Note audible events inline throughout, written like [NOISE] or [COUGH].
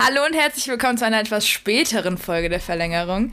Hallo und herzlich willkommen zu einer etwas späteren Folge der Verlängerung.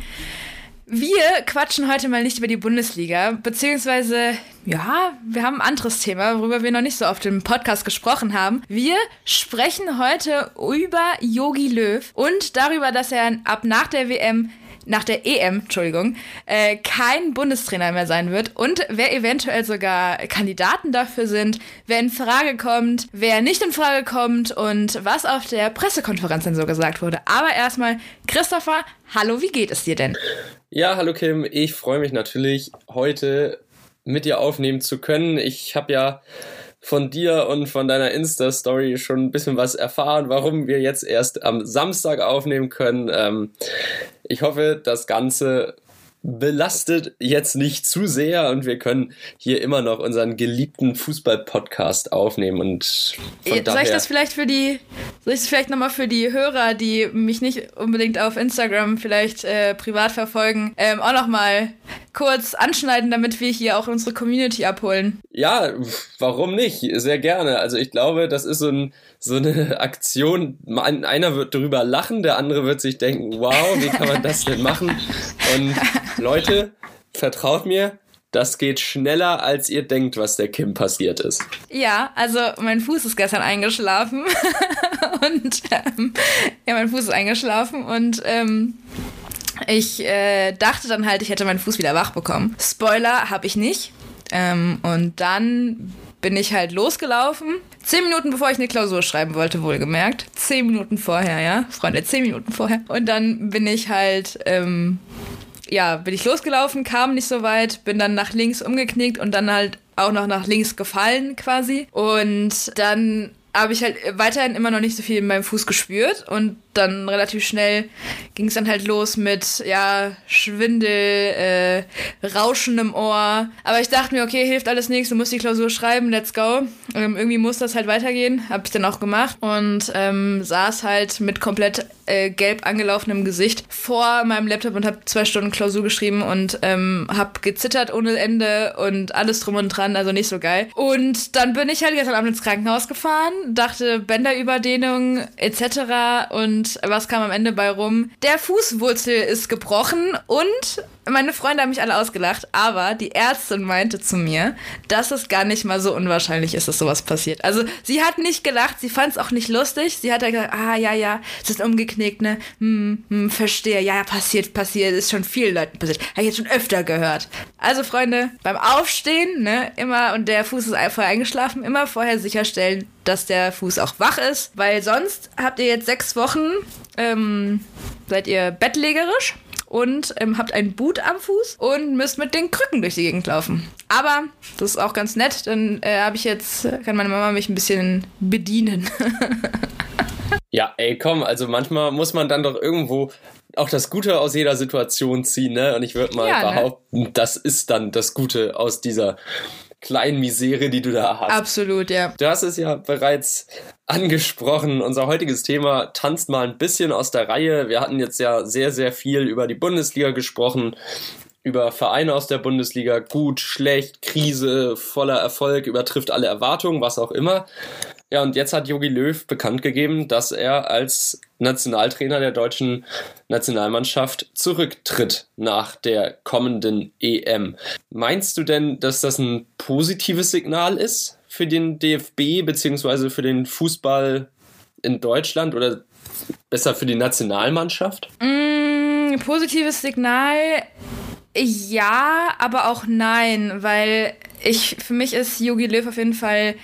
Wir quatschen heute mal nicht über die Bundesliga, beziehungsweise, ja, wir haben ein anderes Thema, worüber wir noch nicht so oft im Podcast gesprochen haben. Wir sprechen heute über Yogi Löw und darüber, dass er ab nach der WM nach der EM, Entschuldigung, äh, kein Bundestrainer mehr sein wird und wer eventuell sogar Kandidaten dafür sind, wer in Frage kommt, wer nicht in Frage kommt und was auf der Pressekonferenz dann so gesagt wurde. Aber erstmal, Christopher, hallo, wie geht es dir denn? Ja, hallo Kim, ich freue mich natürlich, heute mit dir aufnehmen zu können. Ich habe ja von dir und von deiner Insta-Story schon ein bisschen was erfahren, warum wir jetzt erst am Samstag aufnehmen können. Ähm, ich hoffe, das Ganze belastet jetzt nicht zu sehr und wir können hier immer noch unseren geliebten Fußball-Podcast aufnehmen und von soll ich das vielleicht für die soll ich das vielleicht nochmal für die Hörer, die mich nicht unbedingt auf Instagram vielleicht äh, privat verfolgen, ähm, auch nochmal kurz anschneiden, damit wir hier auch unsere Community abholen? Ja, warum nicht? Sehr gerne. Also ich glaube, das ist so, ein, so eine [LAUGHS] Aktion. Einer wird darüber lachen, der andere wird sich denken, wow, wie kann man das denn machen? Und [LAUGHS] Leute, vertraut mir, das geht schneller, als ihr denkt, was der Kim passiert ist. Ja, also mein Fuß ist gestern eingeschlafen. [LAUGHS] und ähm, ja, mein Fuß ist eingeschlafen und ähm, ich äh, dachte dann halt, ich hätte meinen Fuß wieder wach bekommen. Spoiler habe ich nicht. Ähm, und dann bin ich halt losgelaufen. Zehn Minuten bevor ich eine Klausur schreiben wollte, wohlgemerkt. Zehn Minuten vorher, ja. Freunde, zehn Minuten vorher. Und dann bin ich halt, ähm, ja, bin ich losgelaufen, kam nicht so weit, bin dann nach links umgeknickt und dann halt auch noch nach links gefallen quasi. Und dann habe ich halt weiterhin immer noch nicht so viel in meinem Fuß gespürt und dann relativ schnell ging es dann halt los mit, ja, Schwindel, äh, Rauschen im Ohr. Aber ich dachte mir, okay, hilft alles nichts, du musst die Klausur schreiben, let's go. Ähm, irgendwie muss das halt weitergehen, habe ich dann auch gemacht und ähm, saß halt mit komplett äh, gelb angelaufenem Gesicht vor meinem Laptop und habe zwei Stunden Klausur geschrieben und ähm, habe gezittert ohne Ende und alles drum und dran, also nicht so geil. Und dann bin ich halt gestern Abend ins Krankenhaus gefahren, dachte Bänderüberdehnung etc. und was kam am Ende bei rum? Der Fußwurzel ist gebrochen und meine Freunde haben mich alle ausgelacht, aber die Ärztin meinte zu mir, dass es gar nicht mal so unwahrscheinlich ist, dass sowas passiert. Also sie hat nicht gelacht, sie fand es auch nicht lustig. Sie hat ja gesagt, ah ja, ja, es ist umgeknickt, ne? Hm, hm, verstehe. Ja, passiert, passiert. Ist schon vielen Leuten passiert. Habe ich jetzt schon öfter gehört. Also Freunde, beim Aufstehen, ne, immer, und der Fuß ist einfach eingeschlafen, immer vorher sicherstellen, dass der Fuß auch wach ist, weil sonst habt ihr jetzt sechs Wochen, ähm, seid ihr bettlägerisch und ähm, habt einen Boot am Fuß und müsst mit den Krücken durch die Gegend laufen. Aber das ist auch ganz nett, dann äh, habe ich jetzt, kann meine Mama mich ein bisschen bedienen. [LAUGHS] ja, ey, komm, also manchmal muss man dann doch irgendwo auch das Gute aus jeder Situation ziehen, ne? Und ich würde mal ja, ne? behaupten, ne? das ist dann das Gute aus dieser kleinen Misere, die du da hast. Absolut, ja. Du hast es ja bereits angesprochen. Unser heutiges Thema tanzt mal ein bisschen aus der Reihe. Wir hatten jetzt ja sehr, sehr viel über die Bundesliga gesprochen, über Vereine aus der Bundesliga, gut, schlecht, Krise, voller Erfolg, übertrifft alle Erwartungen, was auch immer. Ja, und jetzt hat Jogi Löw bekannt gegeben, dass er als Nationaltrainer der deutschen Nationalmannschaft zurücktritt nach der kommenden EM. Meinst du denn, dass das ein positives Signal ist für den DFB beziehungsweise für den Fußball in Deutschland oder besser für die Nationalmannschaft? Mm, positives Signal ja, aber auch nein, weil ich für mich ist Jogi Löw auf jeden Fall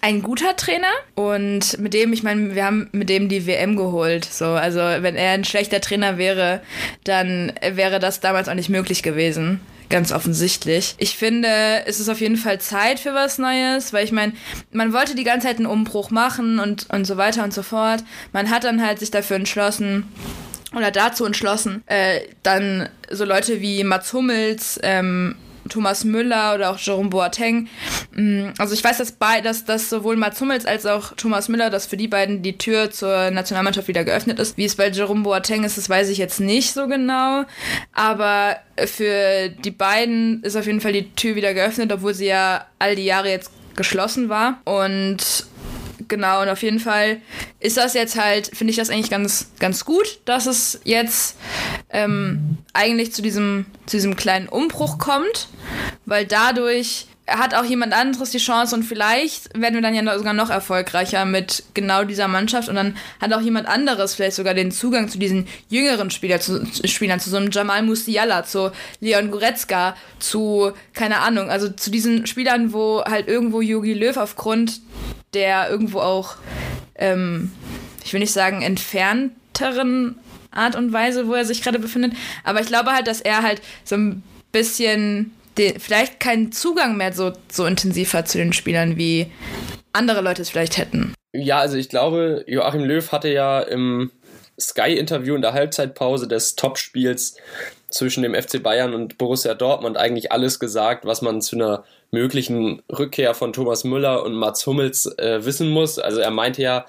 ein guter Trainer und mit dem, ich meine, wir haben mit dem die WM geholt. So, also wenn er ein schlechter Trainer wäre, dann wäre das damals auch nicht möglich gewesen. Ganz offensichtlich. Ich finde, es ist auf jeden Fall Zeit für was Neues, weil ich meine, man wollte die ganze Zeit einen Umbruch machen und, und so weiter und so fort. Man hat dann halt sich dafür entschlossen, oder dazu entschlossen, äh, dann so Leute wie Mats Hummels, ähm, Thomas Müller oder auch Jerome Boateng. Mm, also ich weiß, dass, bei, dass, dass sowohl Mats Hummels als auch Thomas Müller, dass für die beiden die Tür zur Nationalmannschaft wieder geöffnet ist. Wie es bei Jerome Boateng ist, das weiß ich jetzt nicht so genau. Aber für die beiden ist auf jeden Fall die Tür wieder geöffnet, obwohl sie ja all die Jahre jetzt geschlossen war. Und genau, und auf jeden Fall ist das jetzt halt, finde ich das eigentlich ganz, ganz gut, dass es jetzt ähm, eigentlich zu diesem, zu diesem kleinen Umbruch kommt, weil dadurch hat auch jemand anderes die Chance und vielleicht werden wir dann ja sogar noch erfolgreicher mit genau dieser Mannschaft und dann hat auch jemand anderes vielleicht sogar den Zugang zu diesen jüngeren Spieler, zu, Spielern, zu so einem Jamal Musiala, zu Leon Goretzka, zu, keine Ahnung, also zu diesen Spielern, wo halt irgendwo Jogi Löw aufgrund der irgendwo auch, ähm, ich will nicht sagen entfernteren Art und Weise, wo er sich gerade befindet, aber ich glaube halt, dass er halt so ein bisschen den, vielleicht keinen Zugang mehr so, so intensiv hat zu den Spielern, wie andere Leute es vielleicht hätten. Ja, also ich glaube, Joachim Löw hatte ja im Sky-Interview in der Halbzeitpause des Topspiels zwischen dem FC Bayern und Borussia Dortmund eigentlich alles gesagt, was man zu einer möglichen Rückkehr von Thomas Müller und Mats Hummels äh, wissen muss. Also er meinte ja,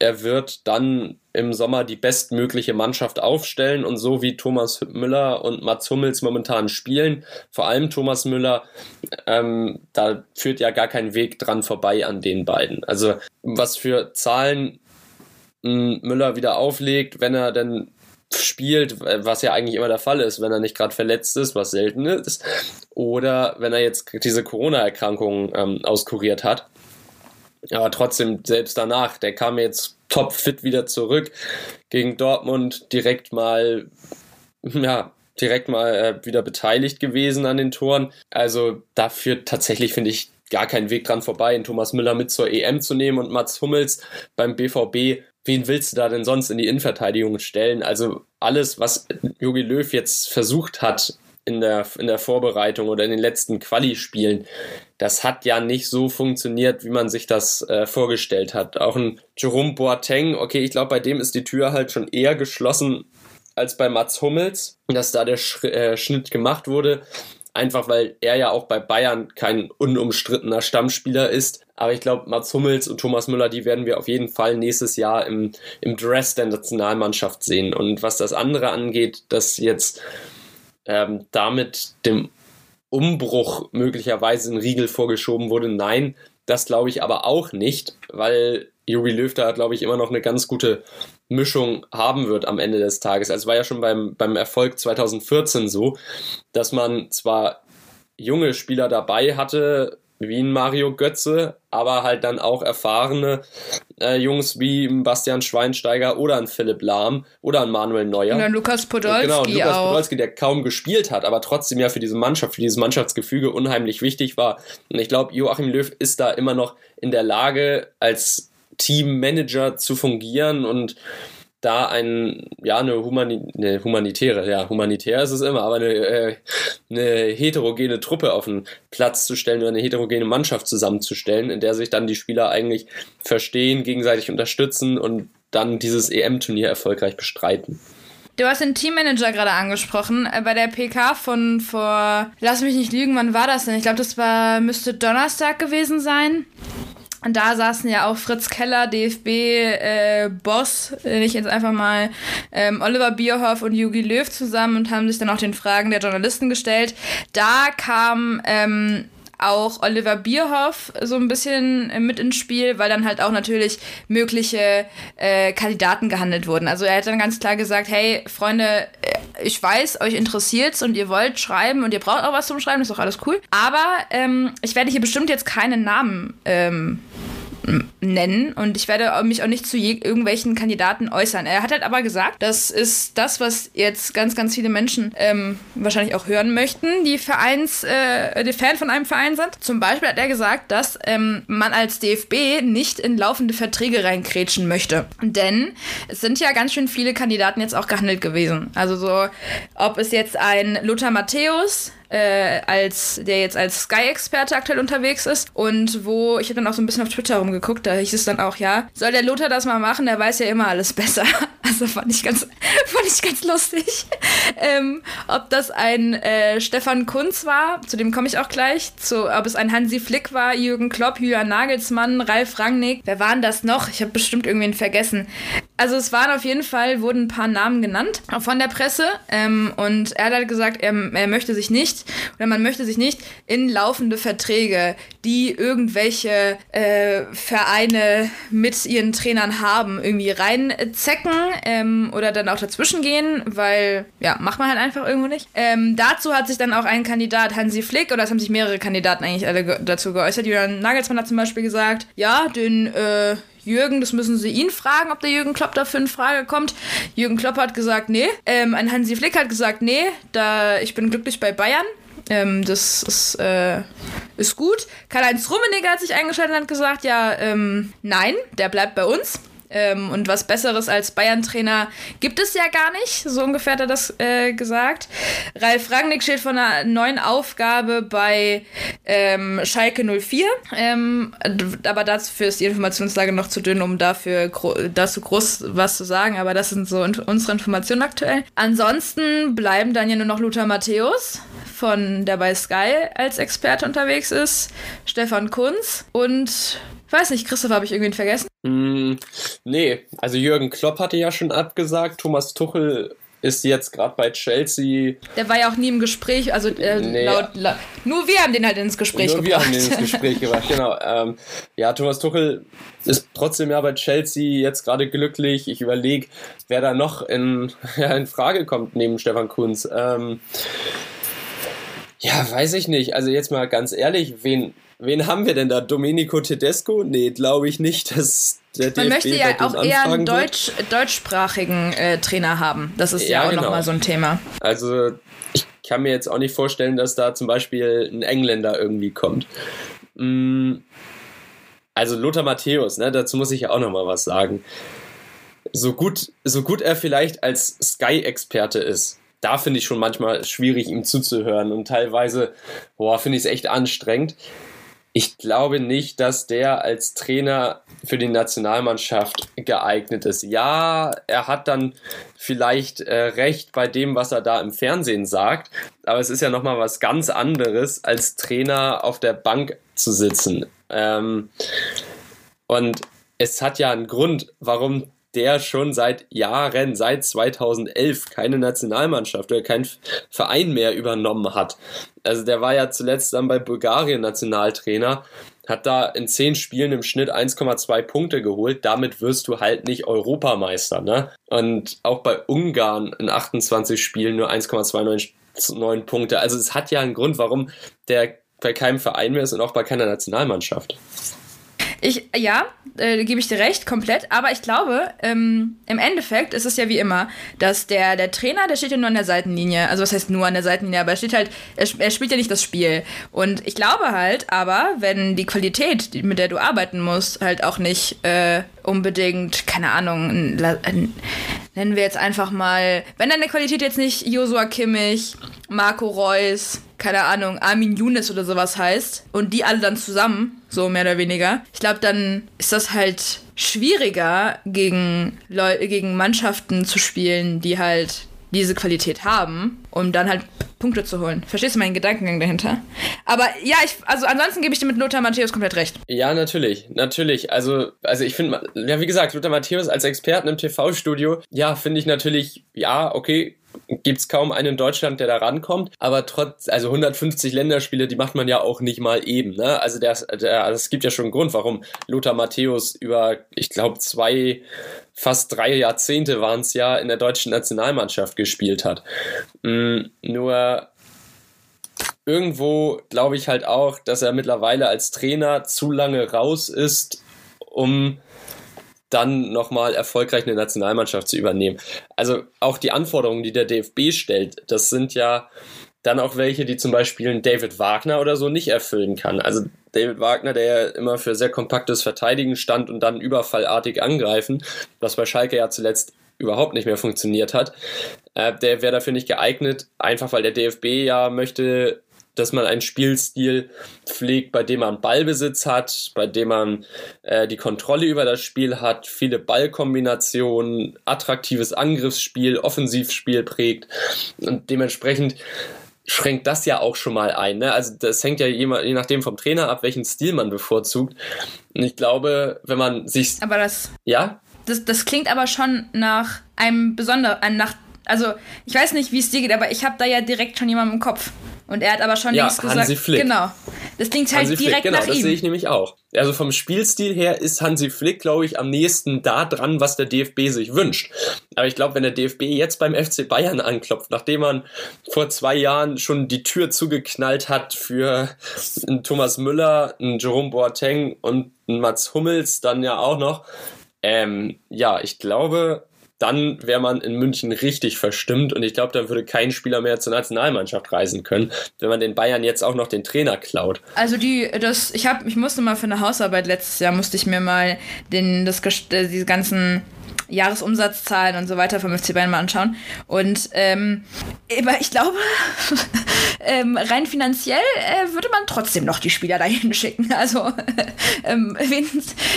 er wird dann im Sommer die bestmögliche Mannschaft aufstellen und so wie Thomas Müller und Mats Hummels momentan spielen, vor allem Thomas Müller, ähm, da führt ja gar kein Weg dran vorbei an den beiden. Also was für Zahlen hm, Müller wieder auflegt, wenn er denn spielt, was ja eigentlich immer der Fall ist, wenn er nicht gerade verletzt ist, was selten ist, oder wenn er jetzt diese Corona-Erkrankung ähm, auskuriert hat aber trotzdem, selbst danach, der kam jetzt topfit wieder zurück gegen Dortmund, direkt mal, ja, direkt mal äh, wieder beteiligt gewesen an den Toren. Also da führt tatsächlich, finde ich, gar kein Weg dran vorbei, einen Thomas Müller mit zur EM zu nehmen und Mats Hummels beim BVB. Wen willst du da denn sonst in die Innenverteidigung stellen? Also alles, was Jogi Löw jetzt versucht hat, in der, in der Vorbereitung oder in den letzten Quali-Spielen, das hat ja nicht so funktioniert, wie man sich das äh, vorgestellt hat. Auch ein Jerome Boateng, okay, ich glaube, bei dem ist die Tür halt schon eher geschlossen als bei Mats Hummels, dass da der Sch äh, Schnitt gemacht wurde. Einfach weil er ja auch bei Bayern kein unumstrittener Stammspieler ist. Aber ich glaube, Mats Hummels und Thomas Müller, die werden wir auf jeden Fall nächstes Jahr im, im Dress der Nationalmannschaft sehen. Und was das andere angeht, dass jetzt ähm, damit dem Umbruch möglicherweise ein Riegel vorgeschoben wurde. Nein, das glaube ich aber auch nicht, weil Juri Löw da, glaube ich, immer noch eine ganz gute Mischung haben wird am Ende des Tages. Also es war ja schon beim, beim Erfolg 2014 so, dass man zwar junge Spieler dabei hatte, wie ein Mario Götze, aber halt dann auch erfahrene äh, Jungs wie Bastian Schweinsteiger oder ein Philipp Lahm oder ein Manuel Neuer. Und ein Lukas Podolski Genau, ein Lukas auch. Podolski, der kaum gespielt hat, aber trotzdem ja für diese Mannschaft, für dieses Mannschaftsgefüge unheimlich wichtig war. Und ich glaube, Joachim Löw ist da immer noch in der Lage, als Teammanager zu fungieren und da ein, ja, eine, Humani eine humanitäre, ja, humanitär ist es immer, aber eine, äh, eine heterogene Truppe auf den Platz zu stellen oder eine heterogene Mannschaft zusammenzustellen, in der sich dann die Spieler eigentlich verstehen, gegenseitig unterstützen und dann dieses EM-Turnier erfolgreich bestreiten. Du hast den Teammanager gerade angesprochen. Äh, bei der PK von vor, lass mich nicht lügen, wann war das denn? Ich glaube, das war, müsste Donnerstag gewesen sein. Und da saßen ja auch Fritz Keller, DFB-Boss, äh, ich jetzt einfach mal, ähm, Oliver Bierhoff und Jugi Löw zusammen und haben sich dann auch den Fragen der Journalisten gestellt. Da kam ähm, auch Oliver Bierhoff so ein bisschen mit ins Spiel, weil dann halt auch natürlich mögliche äh, Kandidaten gehandelt wurden. Also er hat dann ganz klar gesagt, hey Freunde, äh, ich weiß, euch interessiert's und ihr wollt schreiben und ihr braucht auch was zum Schreiben, ist doch alles cool. Aber ähm, ich werde hier bestimmt jetzt keinen Namen ähm, nennen und ich werde mich auch nicht zu irgendwelchen Kandidaten äußern. Er hat halt aber gesagt, das ist das, was jetzt ganz, ganz viele Menschen ähm, wahrscheinlich auch hören möchten, die Vereins, äh, die Fan von einem Verein sind. Zum Beispiel hat er gesagt, dass ähm, man als DFB nicht in laufende Verträge reinkrätschen möchte. Denn es sind ja ganz schön viele Kandidaten jetzt auch gehandelt gewesen. Also so, ob es jetzt ein Lothar Matthäus äh, als der jetzt als Sky-Experte aktuell unterwegs ist und wo ich habe dann auch so ein bisschen auf Twitter rumgeguckt, da hieß es dann auch, ja, soll der Lothar das mal machen, der weiß ja immer alles besser. [LAUGHS] Also fand ich ganz, [LAUGHS] fand ich ganz lustig. [LAUGHS] Ähm, ob das ein äh, Stefan Kunz war, zu dem komme ich auch gleich. Zu, ob es ein Hansi Flick war, Jürgen Klopp, Julian Nagelsmann, Ralf Rangnick. Wer waren das noch? Ich habe bestimmt irgendwen vergessen. Also es waren auf jeden Fall, wurden ein paar Namen genannt von der Presse. Ähm, und er hat gesagt, er, er möchte sich nicht, oder man möchte sich nicht in laufende Verträge, die irgendwelche äh, Vereine mit ihren Trainern haben, irgendwie reinzecken ähm, oder dann auch dazwischen gehen, weil, ja, macht man halt einfach irgendwo nicht. Ähm, dazu hat sich dann auch ein Kandidat, Hansi Flick, oder es haben sich mehrere Kandidaten eigentlich alle ge dazu geäußert. Julian Nagelsmann hat zum Beispiel gesagt, ja, den äh, Jürgen, das müssen sie ihn fragen, ob der Jürgen Klopp dafür in Frage kommt. Jürgen Klopp hat gesagt, nee. Ähm, ein Hansi Flick hat gesagt, nee, da ich bin glücklich bei Bayern. Ähm, das ist, äh, ist gut. Karl-Heinz Rummenigge hat sich eingeschaltet und hat gesagt, ja, ähm, nein, der bleibt bei uns. Ähm, und was Besseres als Bayern-Trainer gibt es ja gar nicht. So ungefähr hat er das äh, gesagt. Ralf Rangnick steht vor einer neuen Aufgabe bei ähm, Schalke 04. Ähm, aber dafür ist die Informationslage noch zu dünn, um dafür gro dazu groß was zu sagen. Aber das sind so unsere Informationen aktuell. Ansonsten bleiben dann ja nur noch Lothar Matthäus von der bei Sky als Experte unterwegs ist, Stefan Kunz und weiß nicht, Christoph, habe ich irgendwen vergessen? Mm, nee, also Jürgen Klopp hatte ja schon abgesagt, Thomas Tuchel ist jetzt gerade bei Chelsea. Der war ja auch nie im Gespräch, also äh, nee, laut, laut, nur wir haben den halt ins Gespräch nur gebracht. Nur wir haben den ins Gespräch [LAUGHS] gebracht, genau. Ähm, ja, Thomas Tuchel ist trotzdem ja bei Chelsea jetzt gerade glücklich. Ich überlege, wer da noch in, [LAUGHS] ja, in Frage kommt neben Stefan Kunz. Ähm, ja, weiß ich nicht. Also jetzt mal ganz ehrlich, wen, wen haben wir denn da? Domenico Tedesco? Nee, glaube ich nicht, dass der Man DFB möchte ja auch eher einen Deutsch, deutschsprachigen äh, Trainer haben. Das ist ja, ja auch genau. nochmal so ein Thema. Also ich kann mir jetzt auch nicht vorstellen, dass da zum Beispiel ein Engländer irgendwie kommt. Mm, also Lothar Matthäus, ne, dazu muss ich ja auch nochmal was sagen. So gut, so gut er vielleicht als Sky-Experte ist, da finde ich schon manchmal schwierig, ihm zuzuhören und teilweise, boah, finde ich es echt anstrengend. Ich glaube nicht, dass der als Trainer für die Nationalmannschaft geeignet ist. Ja, er hat dann vielleicht äh, recht bei dem, was er da im Fernsehen sagt, aber es ist ja nochmal was ganz anderes, als Trainer auf der Bank zu sitzen. Ähm, und es hat ja einen Grund, warum der schon seit Jahren, seit 2011, keine Nationalmannschaft oder keinen Verein mehr übernommen hat. Also der war ja zuletzt dann bei Bulgarien Nationaltrainer, hat da in zehn Spielen im Schnitt 1,2 Punkte geholt. Damit wirst du halt nicht Europameister. Ne? Und auch bei Ungarn in 28 Spielen nur 1,29 Punkte. Also es hat ja einen Grund, warum der bei keinem Verein mehr ist und auch bei keiner Nationalmannschaft. Ich, ja, äh, gebe ich dir recht, komplett. Aber ich glaube, ähm, im Endeffekt ist es ja wie immer, dass der, der Trainer, der steht ja nur an der Seitenlinie. Also was heißt nur an der Seitenlinie, aber er steht halt, er, er spielt ja nicht das Spiel. Und ich glaube halt, aber wenn die Qualität, mit der du arbeiten musst, halt auch nicht äh, unbedingt, keine Ahnung, nennen wir jetzt einfach mal, wenn deine Qualität jetzt nicht Josua Kimmich, Marco Reus, keine Ahnung, Armin Younes oder sowas heißt und die alle dann zusammen, so mehr oder weniger, ich glaube, dann ist das halt schwieriger gegen Leu gegen Mannschaften zu spielen, die halt diese Qualität haben, um dann halt Punkte zu holen. Verstehst du meinen Gedankengang dahinter? Aber ja, ich, also ansonsten gebe ich dir mit Lothar Matthäus komplett recht. Ja, natürlich, natürlich. Also, also ich finde, ja, wie gesagt, Lothar Matthäus als Experten im TV-Studio, ja, finde ich natürlich, ja, okay, gibt's kaum einen in Deutschland, der da rankommt. Aber trotz, also 150 Länderspiele, die macht man ja auch nicht mal eben. Ne? Also der, also es gibt ja schon einen Grund, warum Lothar Matthäus über, ich glaube, zwei, fast drei Jahrzehnte waren es ja in der deutschen Nationalmannschaft gespielt hat. Mhm, nur irgendwo glaube ich halt auch, dass er mittlerweile als Trainer zu lange raus ist, um dann nochmal erfolgreich eine Nationalmannschaft zu übernehmen. Also auch die Anforderungen, die der DFB stellt, das sind ja dann auch welche, die zum Beispiel ein David Wagner oder so nicht erfüllen kann. Also David Wagner, der ja immer für sehr kompaktes Verteidigen stand und dann überfallartig angreifen, was bei Schalke ja zuletzt überhaupt nicht mehr funktioniert hat, äh, der wäre dafür nicht geeignet, einfach weil der DFB ja möchte, dass man einen Spielstil pflegt, bei dem man Ballbesitz hat, bei dem man äh, die Kontrolle über das Spiel hat, viele Ballkombinationen, attraktives Angriffsspiel, Offensivspiel prägt und dementsprechend schränkt das ja auch schon mal ein. Ne? Also das hängt ja je, je nachdem vom Trainer ab, welchen Stil man bevorzugt. Und ich glaube, wenn man sich... Aber das... Ja? Das, das klingt aber schon nach einem besonderen, nach also ich weiß nicht, wie es dir geht, aber ich habe da ja direkt schon jemanden im Kopf. Und er hat aber schon ja, nichts gesagt. Hansi Flick. Genau. Das klingt halt Hansi direkt Flick, genau, nach das ihm. sehe ich nämlich auch. Also vom Spielstil her ist Hansi Flick, glaube ich, am nächsten da dran, was der DFB sich wünscht. Aber ich glaube, wenn der DFB jetzt beim FC Bayern anklopft, nachdem man vor zwei Jahren schon die Tür zugeknallt hat für einen Thomas Müller, einen Jerome Boateng und einen Mats Hummels dann ja auch noch, ähm, ja, ich glaube, dann wäre man in München richtig verstimmt und ich glaube, dann würde kein Spieler mehr zur Nationalmannschaft reisen können, wenn man den Bayern jetzt auch noch den Trainer klaut. Also die, das, ich habe, ich musste mal für eine Hausarbeit letztes Jahr musste ich mir mal den, das, äh, diese ganzen Jahresumsatzzahlen und so weiter vom FC Bayern mal anschauen. Und ähm, ich glaube, [LAUGHS] ähm, rein finanziell äh, würde man trotzdem noch die Spieler dahin schicken. [LAUGHS] Also ähm,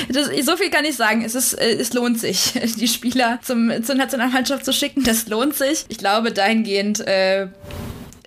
das, so viel kann ich sagen. Es, ist, äh, es lohnt sich, [LAUGHS] die Spieler zum, zur Nationalmannschaft zu schicken. Das lohnt sich. Ich glaube, dahingehend äh,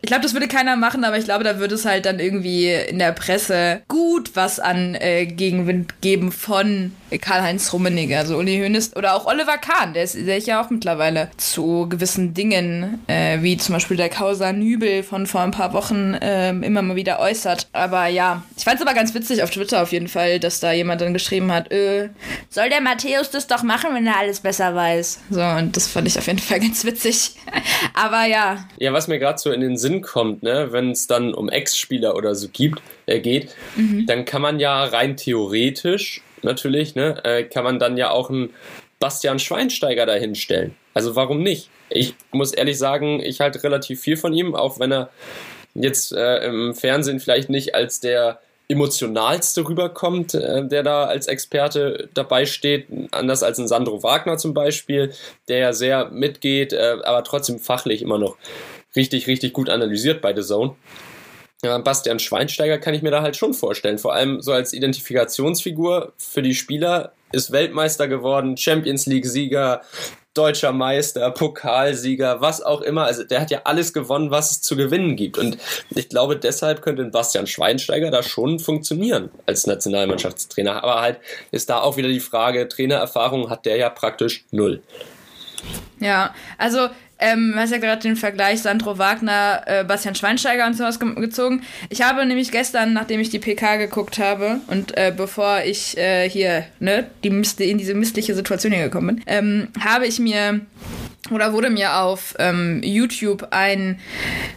ich glaube, das würde keiner machen, aber ich glaube, da würde es halt dann irgendwie in der Presse gut was an äh, Gegenwind geben von Karl-Heinz Rummenigge, also Uli Hoeneß oder auch Oliver Kahn, der ist, der ist ja auch mittlerweile zu gewissen Dingen, äh, wie zum Beispiel der Causa Nübel von vor ein paar Wochen äh, immer mal wieder äußert. Aber ja, ich fand es aber ganz witzig auf Twitter auf jeden Fall, dass da jemand dann geschrieben hat, äh, soll der Matthäus das doch machen, wenn er alles besser weiß. So, und das fand ich auf jeden Fall ganz witzig. [LAUGHS] aber ja. Ja, was mir gerade so in den Sinn kommt, ne, wenn es dann um Ex-Spieler oder so gibt, äh, geht, mhm. dann kann man ja rein theoretisch natürlich, ne, äh, kann man dann ja auch einen Bastian Schweinsteiger dahinstellen. Also warum nicht? Ich muss ehrlich sagen, ich halte relativ viel von ihm, auch wenn er jetzt äh, im Fernsehen vielleicht nicht als der emotionalste rüberkommt, äh, der da als Experte dabei steht, anders als ein Sandro Wagner zum Beispiel, der ja sehr mitgeht, äh, aber trotzdem fachlich immer noch richtig, richtig gut analysiert bei The Zone. Ja, Bastian Schweinsteiger kann ich mir da halt schon vorstellen. Vor allem so als Identifikationsfigur für die Spieler ist Weltmeister geworden, Champions League-Sieger, deutscher Meister, Pokalsieger, was auch immer. Also der hat ja alles gewonnen, was es zu gewinnen gibt. Und ich glaube, deshalb könnte Bastian Schweinsteiger da schon funktionieren als Nationalmannschaftstrainer. Aber halt ist da auch wieder die Frage, Trainererfahrung hat der ja praktisch null. Ja, also ähm, hast ja gerade den Vergleich Sandro Wagner, äh, Bastian Schweinsteiger und sowas ge gezogen. Ich habe nämlich gestern, nachdem ich die PK geguckt habe und äh, bevor ich äh, hier ne, die in diese missliche Situation hier gekommen bin, ähm, habe ich mir oder wurde mir auf ähm, YouTube ein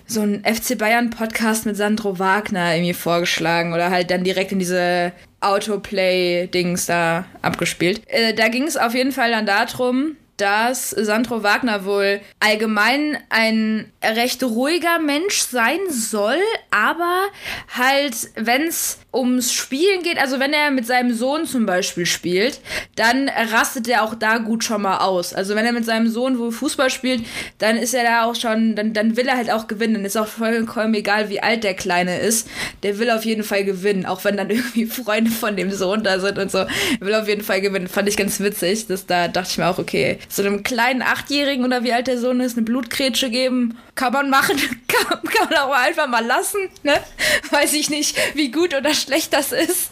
so ein FC Bayern Podcast mit Sandro Wagner irgendwie vorgeschlagen oder halt dann direkt in diese Autoplay-Dings da abgespielt. Äh, da ging es auf jeden Fall dann darum, dass Sandro Wagner wohl allgemein ein recht ruhiger Mensch sein soll, aber halt, wenn es ums Spielen geht, also wenn er mit seinem Sohn zum Beispiel spielt, dann rastet er auch da gut schon mal aus. Also wenn er mit seinem Sohn wohl Fußball spielt, dann ist er da auch schon, dann, dann will er halt auch gewinnen. Dann ist auch vollkommen egal, wie alt der Kleine ist. Der will auf jeden Fall gewinnen, auch wenn dann [LAUGHS] irgendwie Freunde von dem Sohn da sind und so. Er will auf jeden Fall gewinnen. Fand ich ganz witzig. Das, da dachte ich mir auch, okay, so einem kleinen Achtjährigen oder wie alt der Sohn ist, eine Blutgrätsche geben, kann man machen, [LAUGHS] kann, kann man auch einfach mal lassen, ne? Weiß ich nicht, wie gut oder schlecht das ist.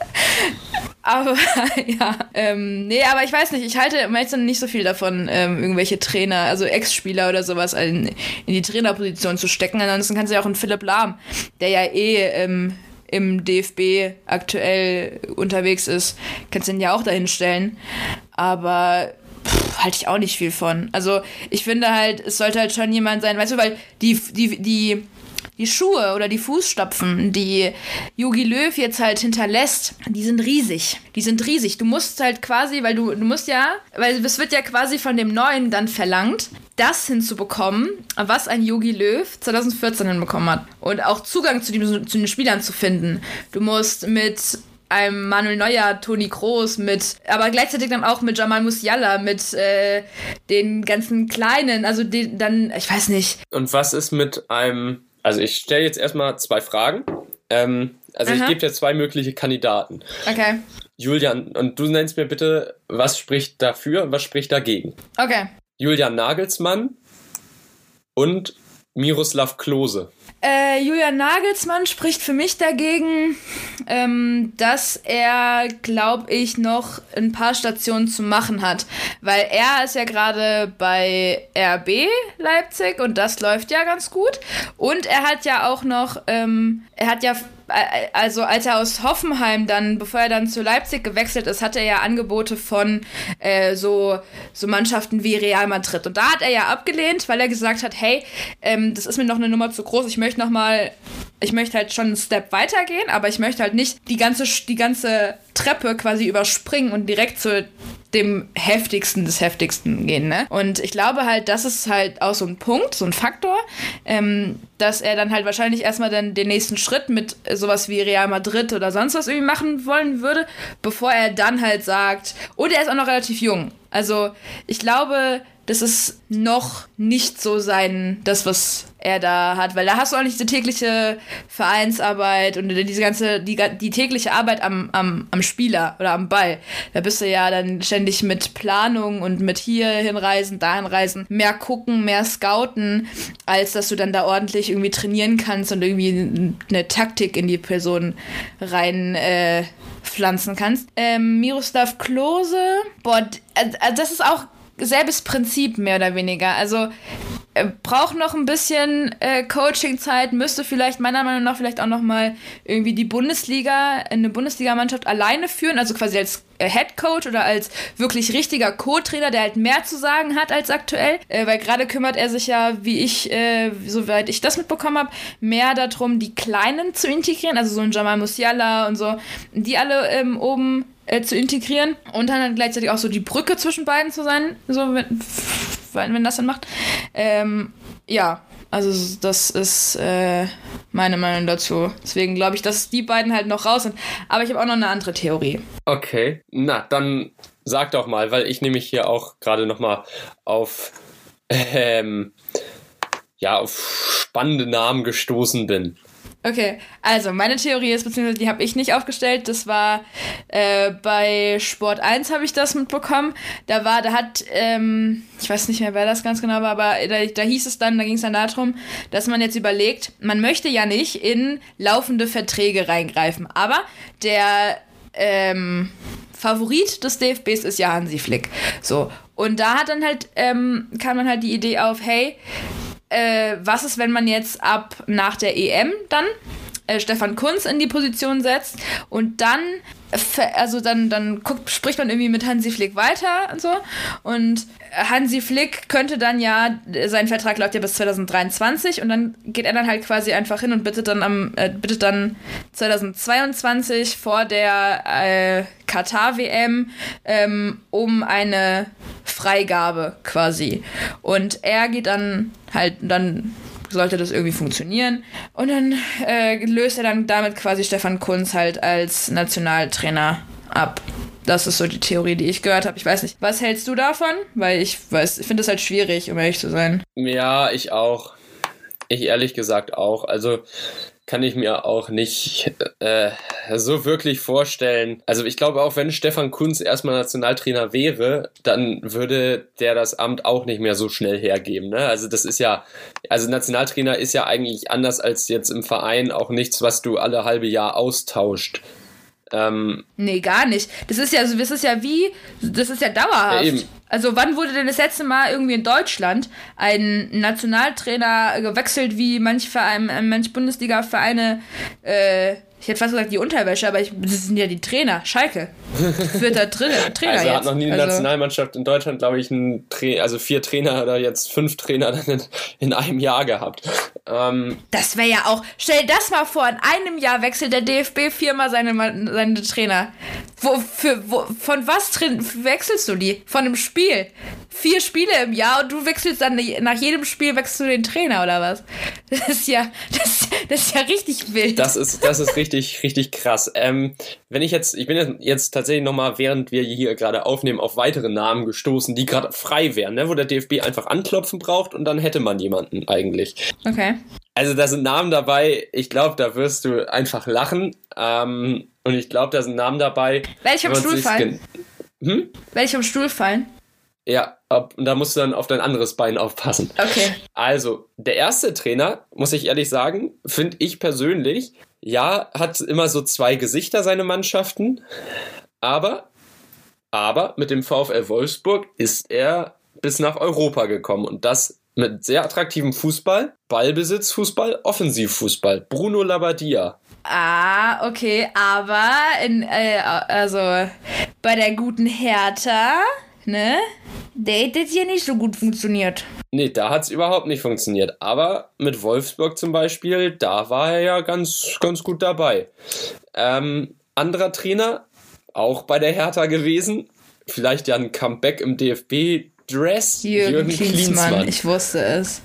Aber [LAUGHS] ja, ähm, nee, aber ich weiß nicht, ich halte meistens nicht so viel davon, ähm, irgendwelche Trainer, also Ex-Spieler oder sowas in, in die Trainerposition zu stecken. Ansonsten kannst du ja auch einen Philipp Lahm, der ja eh ähm, im DFB aktuell unterwegs ist, kannst du ihn ja auch dahin stellen. Aber halte ich auch nicht viel von. Also ich finde halt, es sollte halt schon jemand sein, weißt du, weil die, die, die, die Schuhe oder die Fußstapfen, die Yogi Löw jetzt halt hinterlässt, die sind riesig. Die sind riesig. Du musst halt quasi, weil du, du musst ja, weil es wird ja quasi von dem Neuen dann verlangt, das hinzubekommen, was ein Yogi Löw 2014 hinbekommen hat. Und auch Zugang zu, die, zu den Spielern zu finden. Du musst mit einem Manuel Neuer, Toni Kroos, mit, aber gleichzeitig dann auch mit Jamal Musiala, mit äh, den ganzen Kleinen, also die, dann, ich weiß nicht. Und was ist mit einem, also ich stelle jetzt erstmal zwei Fragen. Ähm, also Aha. ich gebe dir zwei mögliche Kandidaten. Okay. Julian, und du nennst mir bitte, was spricht dafür und was spricht dagegen. Okay. Julian Nagelsmann und Miroslav Klose. Äh, Julian Nagelsmann spricht für mich dagegen, ähm, dass er, glaube ich, noch ein paar Stationen zu machen hat. Weil er ist ja gerade bei RB Leipzig und das läuft ja ganz gut. Und er hat ja auch noch, ähm, er hat ja also als er aus Hoffenheim dann, bevor er dann zu Leipzig gewechselt ist, hatte er ja Angebote von äh, so, so Mannschaften wie Real Madrid. Und da hat er ja abgelehnt, weil er gesagt hat, hey, ähm, das ist mir noch eine Nummer zu groß, ich möchte noch mal, ich möchte halt schon einen Step weitergehen, aber ich möchte halt nicht die ganze, die ganze Treppe quasi überspringen und direkt zu dem heftigsten des heftigsten gehen. Ne? Und ich glaube halt, das ist halt auch so ein Punkt, so ein Faktor, ähm, dass er dann halt wahrscheinlich erstmal dann den nächsten Schritt mit sowas wie Real Madrid oder sonst was irgendwie machen wollen würde, bevor er dann halt sagt, und er ist auch noch relativ jung. Also ich glaube, das ist noch nicht so sein, das, was er da hat, weil da hast du auch nicht die tägliche Vereinsarbeit und diese ganze, die, die tägliche Arbeit am, am, am Spieler oder am Ball. Da bist du ja dann ständig mit Planung und mit hier hinreisen, dahin reisen, mehr gucken, mehr scouten, als dass du dann da ordentlich irgendwie trainieren kannst und irgendwie eine Taktik in die Person rein äh, pflanzen kannst. Ähm, Miroslav Klose, boah, das ist auch selbes Prinzip mehr oder weniger. Also äh, braucht noch ein bisschen äh, Coaching-Zeit, müsste vielleicht meiner Meinung nach vielleicht auch noch mal irgendwie die Bundesliga, eine Bundesligamannschaft alleine führen, also quasi als äh, Head Coach oder als wirklich richtiger Co-Trainer, der halt mehr zu sagen hat als aktuell, äh, weil gerade kümmert er sich ja, wie ich, äh, soweit ich das mitbekommen habe, mehr darum, die Kleinen zu integrieren, also so ein Jamal Musiala und so, die alle ähm, oben äh, zu integrieren und dann gleichzeitig auch so die Brücke zwischen beiden zu sein, so wenn, wenn das dann macht. Ähm, ja, also das ist äh, meine Meinung dazu. Deswegen glaube ich, dass die beiden halt noch raus sind. Aber ich habe auch noch eine andere Theorie. Okay, na dann sag doch mal, weil ich nämlich hier auch gerade noch mal auf ähm, ja auf spannende Namen gestoßen bin. Okay, also meine Theorie ist, beziehungsweise die habe ich nicht aufgestellt, das war äh, bei Sport 1 habe ich das mitbekommen. Da war, da hat, ähm, ich weiß nicht mehr, wer das ganz genau war, aber da, da hieß es dann, da ging es dann darum, dass man jetzt überlegt, man möchte ja nicht in laufende Verträge reingreifen, aber der ähm, Favorit des DFBs ist ja Hansi Flick. So. Und da hat dann halt, ähm, kam man halt die Idee auf, hey, äh, was ist, wenn man jetzt ab nach der EM dann äh, Stefan Kunz in die Position setzt und dann also dann, dann guckt, spricht man irgendwie mit Hansi Flick weiter und so. Und Hansi Flick könnte dann ja, sein Vertrag läuft ja bis 2023 und dann geht er dann halt quasi einfach hin und bittet dann am, äh, bittet dann 2022 vor der äh, Katar-WM ähm, um eine Freigabe quasi. Und er geht dann halt dann sollte das irgendwie funktionieren. Und dann äh, löst er dann damit quasi Stefan Kunz halt als Nationaltrainer ab. Das ist so die Theorie, die ich gehört habe. Ich weiß nicht, was hältst du davon? Weil ich weiß, ich finde es halt schwierig, um ehrlich zu sein. Ja, ich auch. Ich ehrlich gesagt auch. Also kann ich mir auch nicht äh, so wirklich vorstellen. Also ich glaube auch, wenn Stefan Kunz erstmal Nationaltrainer wäre, dann würde der das Amt auch nicht mehr so schnell hergeben. Ne? Also das ist ja, also Nationaltrainer ist ja eigentlich anders als jetzt im Verein auch nichts, was du alle halbe Jahr austauscht. Ähm, nee, gar nicht. Das ist ja, das ist ja wie, das ist ja dauerhaft. Ja, also wann wurde denn das letzte Mal irgendwie in Deutschland ein Nationaltrainer gewechselt, wie manche Vereine, manche Bundesliga-Vereine äh, ich hätte fast gesagt die Unterwäsche, aber ich, das sind ja die Trainer. Schalke. [LAUGHS] Vierter Trainer, Trainer also jetzt. hat noch nie eine also. Nationalmannschaft in Deutschland, glaube ich, einen Tra also vier Trainer oder jetzt fünf Trainer dann in, in einem Jahr gehabt. Ähm, das wäre ja auch. Stell das mal vor, in einem Jahr wechselt der DFB viermal seine, seine Trainer. Wo, für, wo, von was wechselst du die? Von einem Spiel. Vier Spiele im Jahr und du wechselst dann nach jedem Spiel wechselst du den Trainer oder was? [LAUGHS] Das ist ja, das, das ist ja richtig wild. Das ist, das ist richtig richtig, richtig krass. Ähm, wenn ich jetzt, ich bin jetzt tatsächlich nochmal, während wir hier gerade aufnehmen, auf weitere Namen gestoßen, die gerade frei wären, ne? wo der DFB einfach anklopfen braucht und dann hätte man jemanden eigentlich. Okay. Also da sind Namen dabei, ich glaube, da wirst du einfach lachen. Ähm, und ich glaube, da sind Namen dabei. Welche am Stuhl fallen? Hm? Welche am Stuhl fallen? Ja, ob, und da musst du dann auf dein anderes Bein aufpassen. Okay. Also, der erste Trainer, muss ich ehrlich sagen, finde ich persönlich, ja, hat immer so zwei Gesichter, seine Mannschaften. Aber, aber mit dem VfL Wolfsburg ist er bis nach Europa gekommen. Und das mit sehr attraktivem Fußball, Ballbesitzfußball, Offensivfußball. Bruno Labbadia. Ah, okay, aber in, äh, also bei der guten Hertha, ne? Der hat jetzt hier nicht so gut funktioniert. Nee, da hat es überhaupt nicht funktioniert. Aber mit Wolfsburg zum Beispiel, da war er ja ganz, ganz gut dabei. Ähm, anderer Trainer, auch bei der Hertha gewesen. Vielleicht ja ein Comeback im DFB. Dress Jürgen, Jürgen Klinsmann. Klinsmann. Ich wusste es.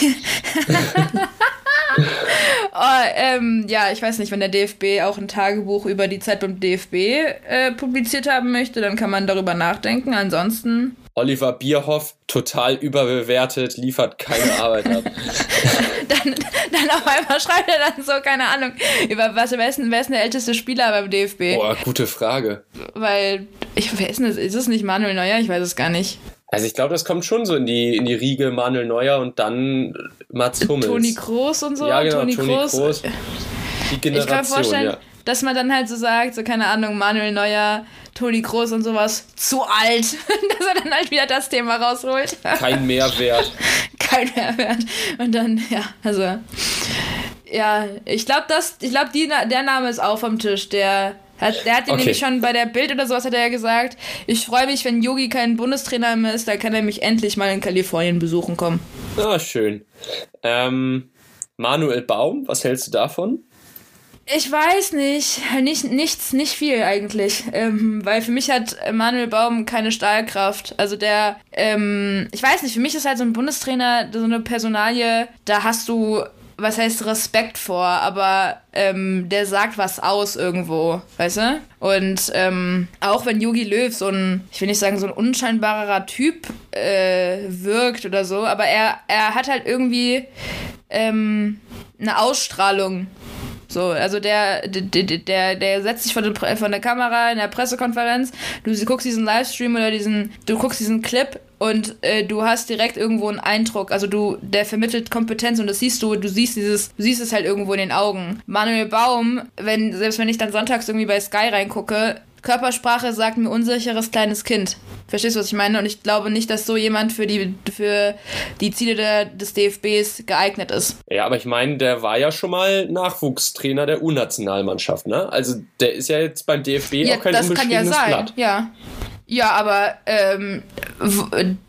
[LAUGHS] [LAUGHS] oh, ähm, ja, ich weiß nicht, wenn der DFB auch ein Tagebuch über die Zeit beim DFB äh, publiziert haben möchte, dann kann man darüber nachdenken. Ansonsten. Oliver Bierhoff, total überbewertet, liefert keine [LAUGHS] Arbeit ab. dann, dann auf einmal schreibt er dann so, keine Ahnung, über was, wer ist, denn, wer ist denn der älteste Spieler beim DFB? Boah, gute Frage. Weil, ich, wer ist denn das? Ist es nicht Manuel Neuer? Ich weiß es gar nicht. Also ich glaube, das kommt schon so in die, in die Riege Manuel Neuer und dann Mats Hummels. Toni Kroos und so. Ja, genau, Toni Kroos. Kroos. [LAUGHS] Die Generation, ich kann mir vorstellen, ja. dass man dann halt so sagt, so keine Ahnung, Manuel Neuer, Toni Kroos und sowas, zu alt. [LAUGHS] dass er dann halt wieder das Thema rausholt. Kein Mehrwert. [LAUGHS] Kein Mehrwert. Und dann, ja, also... Ja, ich glaube, das, ich glaube, der Name ist auch vom Tisch. Der hat, der hat ihn okay. nämlich schon bei der Bild oder sowas hat er ja gesagt, ich freue mich, wenn Yogi kein Bundestrainer mehr ist, da kann er mich endlich mal in Kalifornien besuchen kommen. Ah, schön. Ähm, Manuel Baum, was hältst du davon? Ich weiß nicht. nicht nichts, nicht viel eigentlich. Ähm, weil für mich hat Manuel Baum keine Stahlkraft. Also der, ähm, ich weiß nicht, für mich ist halt so ein Bundestrainer so eine Personalie, da hast du was heißt Respekt vor, aber ähm, der sagt was aus irgendwo, weißt du? Und ähm, auch wenn Yogi Löw so ein, ich will nicht sagen, so ein unscheinbarer Typ äh, wirkt oder so, aber er, er hat halt irgendwie ähm, eine Ausstrahlung. So, also der, der, der, der setzt sich vor, den, vor der Kamera in der Pressekonferenz, du guckst diesen Livestream oder diesen, du guckst diesen Clip und äh, du hast direkt irgendwo einen Eindruck. Also du, der vermittelt Kompetenz und das siehst du, du siehst dieses, du siehst es halt irgendwo in den Augen. Manuel Baum, wenn, selbst wenn ich dann sonntags irgendwie bei Sky reingucke, Körpersprache sagt mir unsicheres kleines Kind. Verstehst du, was ich meine? Und ich glaube nicht, dass so jemand für die, für die Ziele der, des DFBs geeignet ist. Ja, aber ich meine, der war ja schon mal Nachwuchstrainer der U-Nationalmannschaft, ne? Also der ist ja jetzt beim DFB ja, auch kein das kann ja sein. Blatt. Ja. Ja, aber ähm,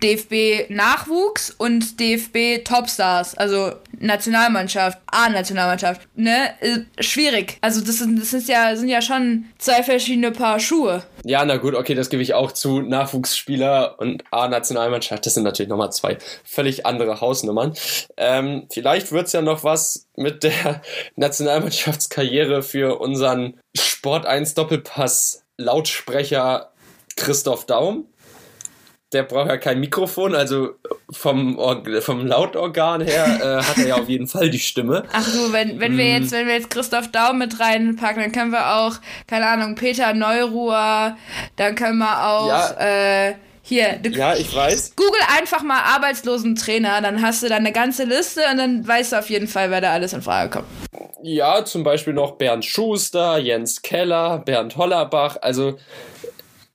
DFB Nachwuchs und DFB Topstars, also Nationalmannschaft, A-Nationalmannschaft, ne? Äh, schwierig. Also das sind, das ist ja, sind ja schon zwei verschiedene Paar Schuhe. Ja, na gut, okay, das gebe ich auch zu. Nachwuchsspieler und A-Nationalmannschaft, das sind natürlich nochmal zwei völlig andere Hausnummern. Ähm, vielleicht wird's ja noch was mit der [LAUGHS] Nationalmannschaftskarriere für unseren Sport 1 Doppelpass Lautsprecher Christoph Daum. Der braucht ja kein Mikrofon, also vom, vom Lautorgan her äh, hat er ja auf jeden Fall die Stimme. Ach du, wenn, wenn wir mm. jetzt, wenn wir jetzt Christoph Daum mit reinpacken, dann können wir auch, keine Ahnung, Peter Neuruhr, dann können wir auch ja. äh, hier, du, ja, ich weiß. Google einfach mal Arbeitslosentrainer, dann hast du da eine ganze Liste und dann weißt du auf jeden Fall, wer da alles in Frage kommt. Ja, zum Beispiel noch Bernd Schuster, Jens Keller, Bernd Hollerbach. Also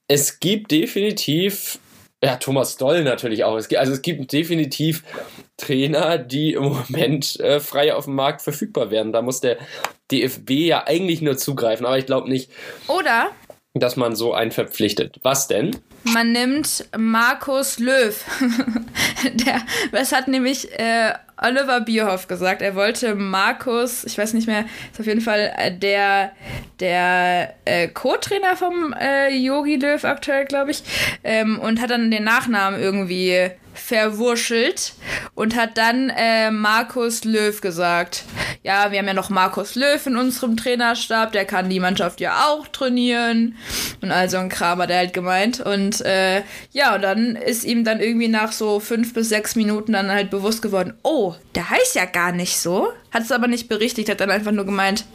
es gibt definitiv, ja, Thomas Doll natürlich auch. Es gibt, also es gibt definitiv Trainer, die im Moment äh, frei auf dem Markt verfügbar werden. Da muss der DFB ja eigentlich nur zugreifen, aber ich glaube nicht. Oder? Dass man so einen verpflichtet. Was denn? Man nimmt Markus Löw. [LAUGHS] der, was hat nämlich äh, Oliver Bierhoff gesagt. Er wollte Markus, ich weiß nicht mehr, ist auf jeden Fall äh, der, der äh, Co-Trainer vom äh, Yogi Löw aktuell, glaube ich, ähm, und hat dann den Nachnamen irgendwie verwurschtelt und hat dann äh, Markus Löw gesagt. Ja, wir haben ja noch Markus Löw in unserem Trainerstab, der kann die Mannschaft ja auch trainieren und all so ein Kram hat er halt gemeint. Und äh, ja, und dann ist ihm dann irgendwie nach so fünf bis sechs Minuten dann halt bewusst geworden, oh, der heißt ja gar nicht so. Hat es aber nicht berichtigt, hat dann einfach nur gemeint,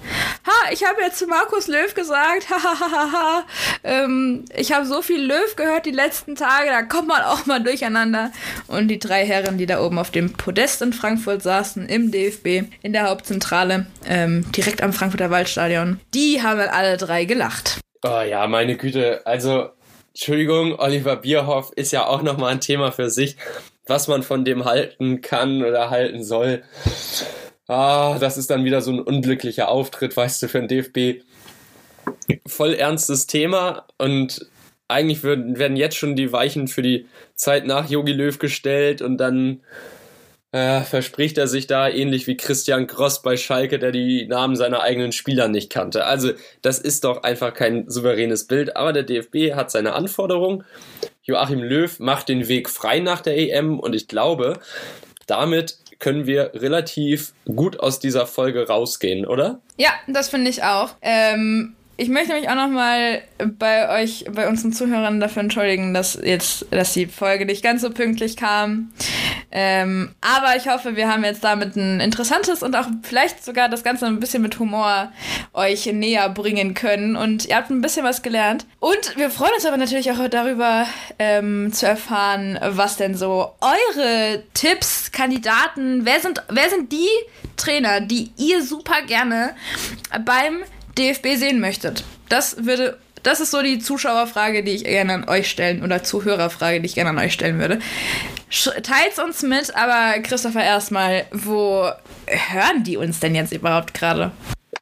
ha, ich habe jetzt zu Markus Löw gesagt, [LAUGHS] hahaha, ähm, ich habe so viel Löw gehört die letzten Tage, da kommt man auch mal durcheinander. Und die drei Herren, die da oben auf dem Podest in Frankfurt saßen, im DFB, in der Hauptzentrale, ähm, direkt am Frankfurter Waldstadion, die haben alle drei gelacht. Oh ja, meine Güte, also Entschuldigung, Oliver Bierhoff ist ja auch nochmal ein Thema für sich, was man von dem halten kann oder halten soll ah, das ist dann wieder so ein unglücklicher Auftritt, weißt du, für den DFB. Voll ernstes Thema und eigentlich werden, jetzt schon die Weichen für die Zeit nach Yogi Löw gestellt und dann äh, verspricht er sich da ähnlich wie Christian Gross bei Schalke, der die Namen seiner eigenen Spieler nicht kannte. Also das ist doch einfach kein souveränes Bild, aber der DFB hat seine Anforderungen. Joachim Löw macht den Weg frei nach der EM und ich glaube, damit können wir relativ gut aus dieser Folge rausgehen, oder? Ja, das finde ich auch. Ähm, ich möchte mich auch nochmal bei euch, bei unseren Zuhörern dafür entschuldigen, dass jetzt, dass die Folge nicht ganz so pünktlich kam. Ähm, aber ich hoffe, wir haben jetzt damit ein interessantes und auch vielleicht sogar das Ganze ein bisschen mit Humor euch näher bringen können. Und ihr habt ein bisschen was gelernt. Und wir freuen uns aber natürlich auch darüber ähm, zu erfahren, was denn so eure Tipps, Kandidaten, wer sind, wer sind die Trainer, die ihr super gerne beim DFB sehen möchtet. Das würde, das ist so die Zuschauerfrage, die ich gerne an euch stellen oder Zuhörerfrage, die ich gerne an euch stellen würde. Teilt's uns mit, aber Christopher erstmal, wo hören die uns denn jetzt überhaupt gerade?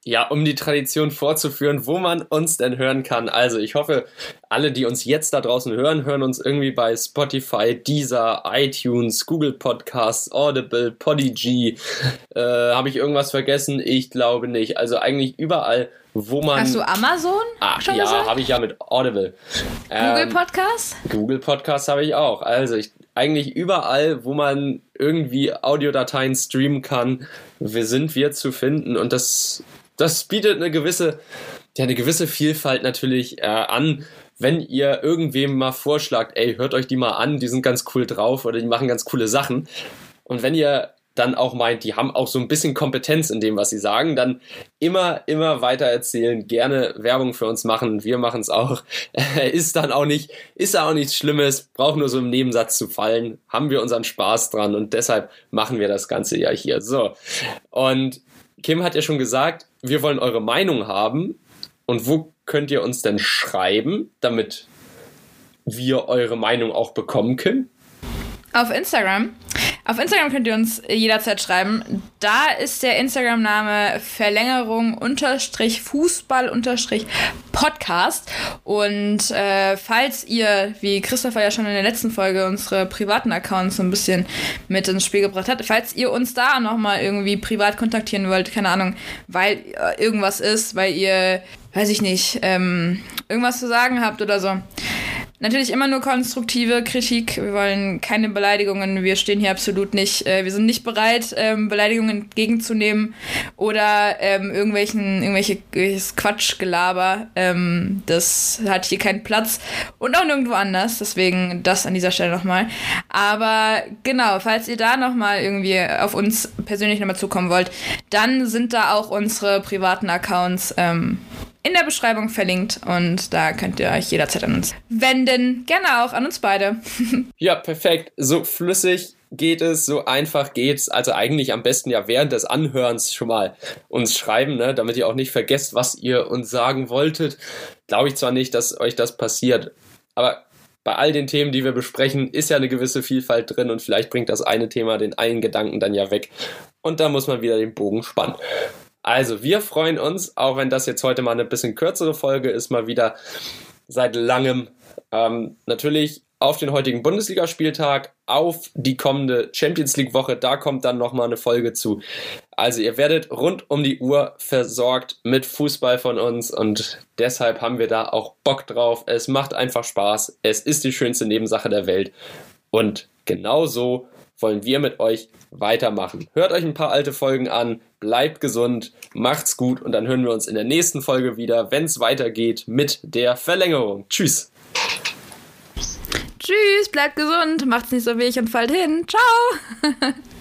Ja, um die Tradition fortzuführen, wo man uns denn hören kann. Also ich hoffe, alle, die uns jetzt da draußen hören, hören uns irgendwie bei Spotify, Deezer, iTunes, Google Podcasts, Audible, Podigy. Äh, Habe ich irgendwas vergessen? Ich glaube nicht. Also eigentlich überall, wo man. Hast du Amazon? Ah, schon ja, habe ich ja mit Audible. Google ähm, Podcasts? Google Podcasts habe ich auch. Also ich eigentlich überall, wo man irgendwie Audiodateien streamen kann, wir sind wir zu finden und das das bietet eine gewisse, ja, eine gewisse Vielfalt natürlich äh, an. Wenn ihr irgendwem mal vorschlagt, ey, hört euch die mal an, die sind ganz cool drauf oder die machen ganz coole Sachen. Und wenn ihr dann auch meint, die haben auch so ein bisschen Kompetenz in dem, was sie sagen, dann immer, immer weiter erzählen, gerne Werbung für uns machen. Wir machen es auch. [LAUGHS] ist dann auch nicht, ist auch nichts Schlimmes, braucht nur so im Nebensatz zu fallen. Haben wir unseren Spaß dran und deshalb machen wir das Ganze ja hier. So. Und Kim hat ja schon gesagt, wir wollen eure Meinung haben. Und wo könnt ihr uns denn schreiben, damit wir eure Meinung auch bekommen können? Auf Instagram. Auf Instagram könnt ihr uns jederzeit schreiben. Da ist der Instagram-Name Verlängerung unterstrich Fußball unterstrich Podcast. Und äh, falls ihr, wie Christopher ja schon in der letzten Folge unsere privaten Accounts so ein bisschen mit ins Spiel gebracht hat, falls ihr uns da nochmal irgendwie privat kontaktieren wollt, keine Ahnung, weil äh, irgendwas ist, weil ihr, weiß ich nicht, ähm, irgendwas zu sagen habt oder so, Natürlich immer nur konstruktive Kritik. Wir wollen keine Beleidigungen. Wir stehen hier absolut nicht. Äh, wir sind nicht bereit, ähm, Beleidigungen entgegenzunehmen oder ähm, irgendwelchen irgendwelches Quatschgelaber. Ähm, das hat hier keinen Platz und auch nirgendwo anders. Deswegen das an dieser Stelle nochmal. Aber genau, falls ihr da nochmal irgendwie auf uns persönlich nochmal zukommen wollt, dann sind da auch unsere privaten Accounts. In der Beschreibung verlinkt und da könnt ihr euch jederzeit an uns wenden. Gerne auch an uns beide. [LAUGHS] ja, perfekt. So flüssig geht es, so einfach geht's. Also eigentlich am besten ja während des Anhörens schon mal uns schreiben, ne, damit ihr auch nicht vergesst, was ihr uns sagen wolltet. Glaube ich zwar nicht, dass euch das passiert, aber bei all den Themen, die wir besprechen, ist ja eine gewisse Vielfalt drin und vielleicht bringt das eine Thema den einen Gedanken dann ja weg. Und da muss man wieder den Bogen spannen. Also, wir freuen uns, auch wenn das jetzt heute mal eine bisschen kürzere Folge ist, mal wieder seit langem. Ähm, natürlich auf den heutigen Bundesligaspieltag, auf die kommende Champions League Woche, da kommt dann nochmal eine Folge zu. Also ihr werdet rund um die Uhr versorgt mit Fußball von uns und deshalb haben wir da auch Bock drauf. Es macht einfach Spaß. Es ist die schönste Nebensache der Welt und genauso wollen wir mit euch weitermachen. Hört euch ein paar alte Folgen an, bleibt gesund, macht's gut und dann hören wir uns in der nächsten Folge wieder, wenn es weitergeht mit der Verlängerung. Tschüss. Tschüss, bleibt gesund, macht's nicht so wie ich und fallt hin. Ciao. [LAUGHS]